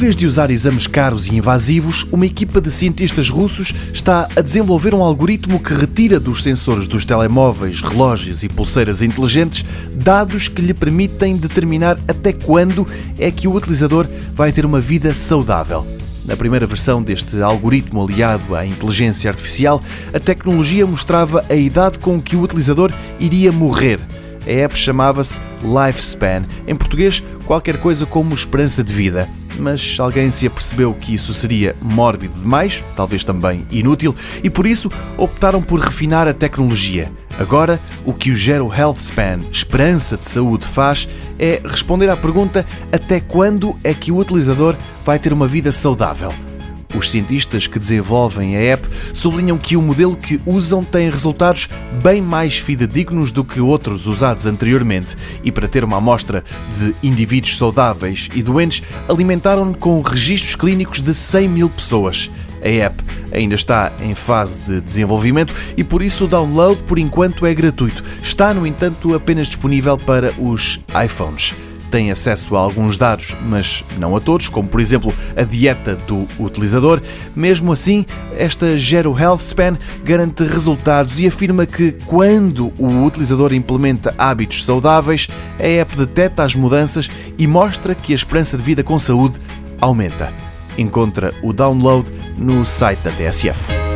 vez de usar exames caros e invasivos, uma equipa de cientistas russos está a desenvolver um algoritmo que retira dos sensores dos telemóveis, relógios e pulseiras inteligentes dados que lhe permitem determinar até quando é que o utilizador vai ter uma vida saudável. Na primeira versão deste algoritmo aliado à inteligência artificial, a tecnologia mostrava a idade com que o utilizador iria morrer. A app chamava-se Lifespan, em português, qualquer coisa como esperança de vida mas alguém se apercebeu que isso seria mórbido demais, talvez também inútil, e por isso optaram por refinar a tecnologia. Agora, o que o Gero Health Span, Esperança de Saúde, faz é responder à pergunta até quando é que o utilizador vai ter uma vida saudável. Os cientistas que desenvolvem a app sublinham que o modelo que usam tem resultados bem mais fidedignos do que outros usados anteriormente e, para ter uma amostra de indivíduos saudáveis e doentes, alimentaram com registros clínicos de 100 mil pessoas. A app ainda está em fase de desenvolvimento e por isso o download por enquanto é gratuito. Está, no entanto, apenas disponível para os iPhones têm acesso a alguns dados, mas não a todos, como por exemplo a dieta do utilizador. Mesmo assim, esta Gero Health Span garante resultados e afirma que quando o utilizador implementa hábitos saudáveis, a app detecta as mudanças e mostra que a esperança de vida com saúde aumenta. Encontra o download no site da TSF.